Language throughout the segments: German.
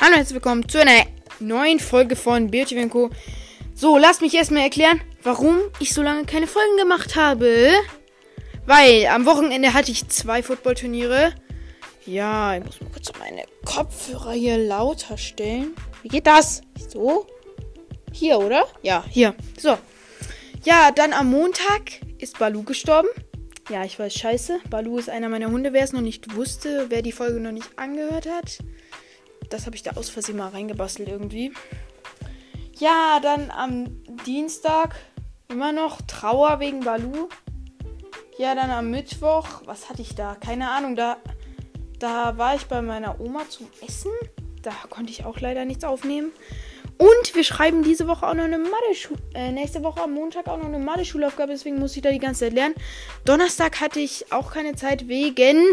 Hallo und herzlich willkommen zu einer neuen Folge von Beauty Co. So, lasst mich erstmal erklären, warum ich so lange keine Folgen gemacht habe. Weil am Wochenende hatte ich zwei Footballturniere. Ja, ich muss mal kurz meine Kopfhörer hier lauter stellen. Wie geht das? So? Hier, oder? Ja, hier. So. Ja, dann am Montag ist Balu gestorben. Ja, ich weiß, scheiße. Balu ist einer meiner Hunde, wer es noch nicht wusste, wer die Folge noch nicht angehört hat. Das habe ich da aus Versehen mal reingebastelt irgendwie. Ja, dann am Dienstag immer noch Trauer wegen Balu. Ja, dann am Mittwoch, was hatte ich da? Keine Ahnung, da, da war ich bei meiner Oma zum Essen. Da konnte ich auch leider nichts aufnehmen. Und wir schreiben diese Woche auch noch eine Mathe äh, nächste Woche am Montag auch noch eine Mathe-Schulaufgabe, deswegen muss ich da die ganze Zeit lernen. Donnerstag hatte ich auch keine Zeit wegen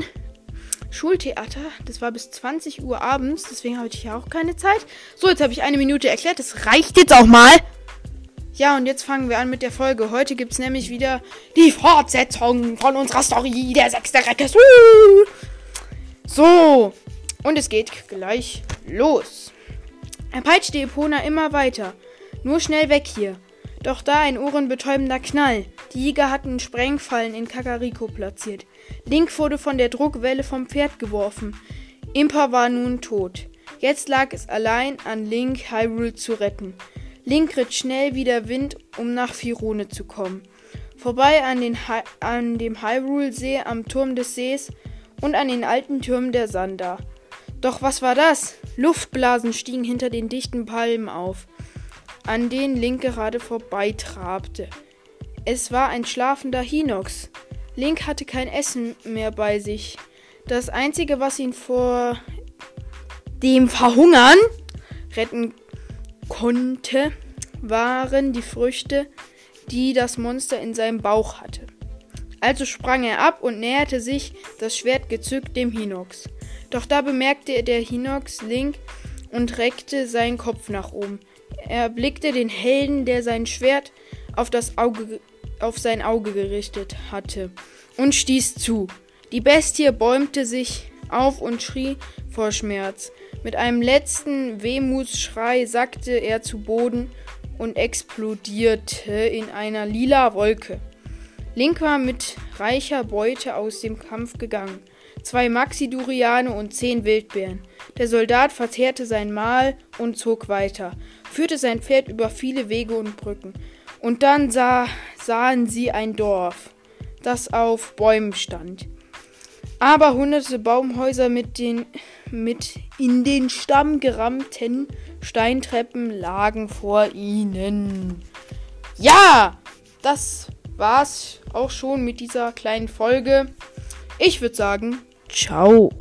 Schultheater. Das war bis 20 Uhr abends, deswegen habe ich hier auch keine Zeit. So, jetzt habe ich eine Minute erklärt. Das reicht jetzt auch mal. Ja, und jetzt fangen wir an mit der Folge. Heute gibt es nämlich wieder die Fortsetzung von unserer Story, der sechste Reckes. So, und es geht gleich los. Er peitschte Epona immer weiter. Nur schnell weg hier. Doch da ein ohrenbetäubender Knall. Die Jäger hatten Sprengfallen in Kakariko platziert. Link wurde von der Druckwelle vom Pferd geworfen. Impa war nun tot. Jetzt lag es allein an Link, Hyrule zu retten. Link ritt schnell wie der Wind, um nach Firone zu kommen. Vorbei an, den an dem Hyrule-See am Turm des Sees und an den alten Türmen der Sanda. Doch was war das? Luftblasen stiegen hinter den dichten Palmen auf an den Link gerade vorbeitrabte. Es war ein schlafender Hinox. Link hatte kein Essen mehr bei sich. Das einzige, was ihn vor dem Verhungern retten konnte, waren die Früchte, die das Monster in seinem Bauch hatte. Also sprang er ab und näherte sich, das Schwert gezückt, dem Hinox. Doch da bemerkte der Hinox Link und reckte seinen Kopf nach oben. Er blickte den Helden, der sein Schwert auf, das Auge, auf sein Auge gerichtet hatte, und stieß zu. Die Bestie bäumte sich auf und schrie vor Schmerz. Mit einem letzten Wehmutsschrei sackte er zu Boden und explodierte in einer lila Wolke. Link war mit reicher Beute aus dem Kampf gegangen. Zwei Maxi-Duriane und zehn Wildbeeren. Der Soldat verzehrte sein Mahl und zog weiter führte sein Pferd über viele Wege und Brücken. Und dann sah, sahen sie ein Dorf, das auf Bäumen stand. Aber hunderte Baumhäuser mit den mit in den Stamm gerammten Steintreppen lagen vor ihnen. Ja, das war's auch schon mit dieser kleinen Folge. Ich würde sagen, ciao.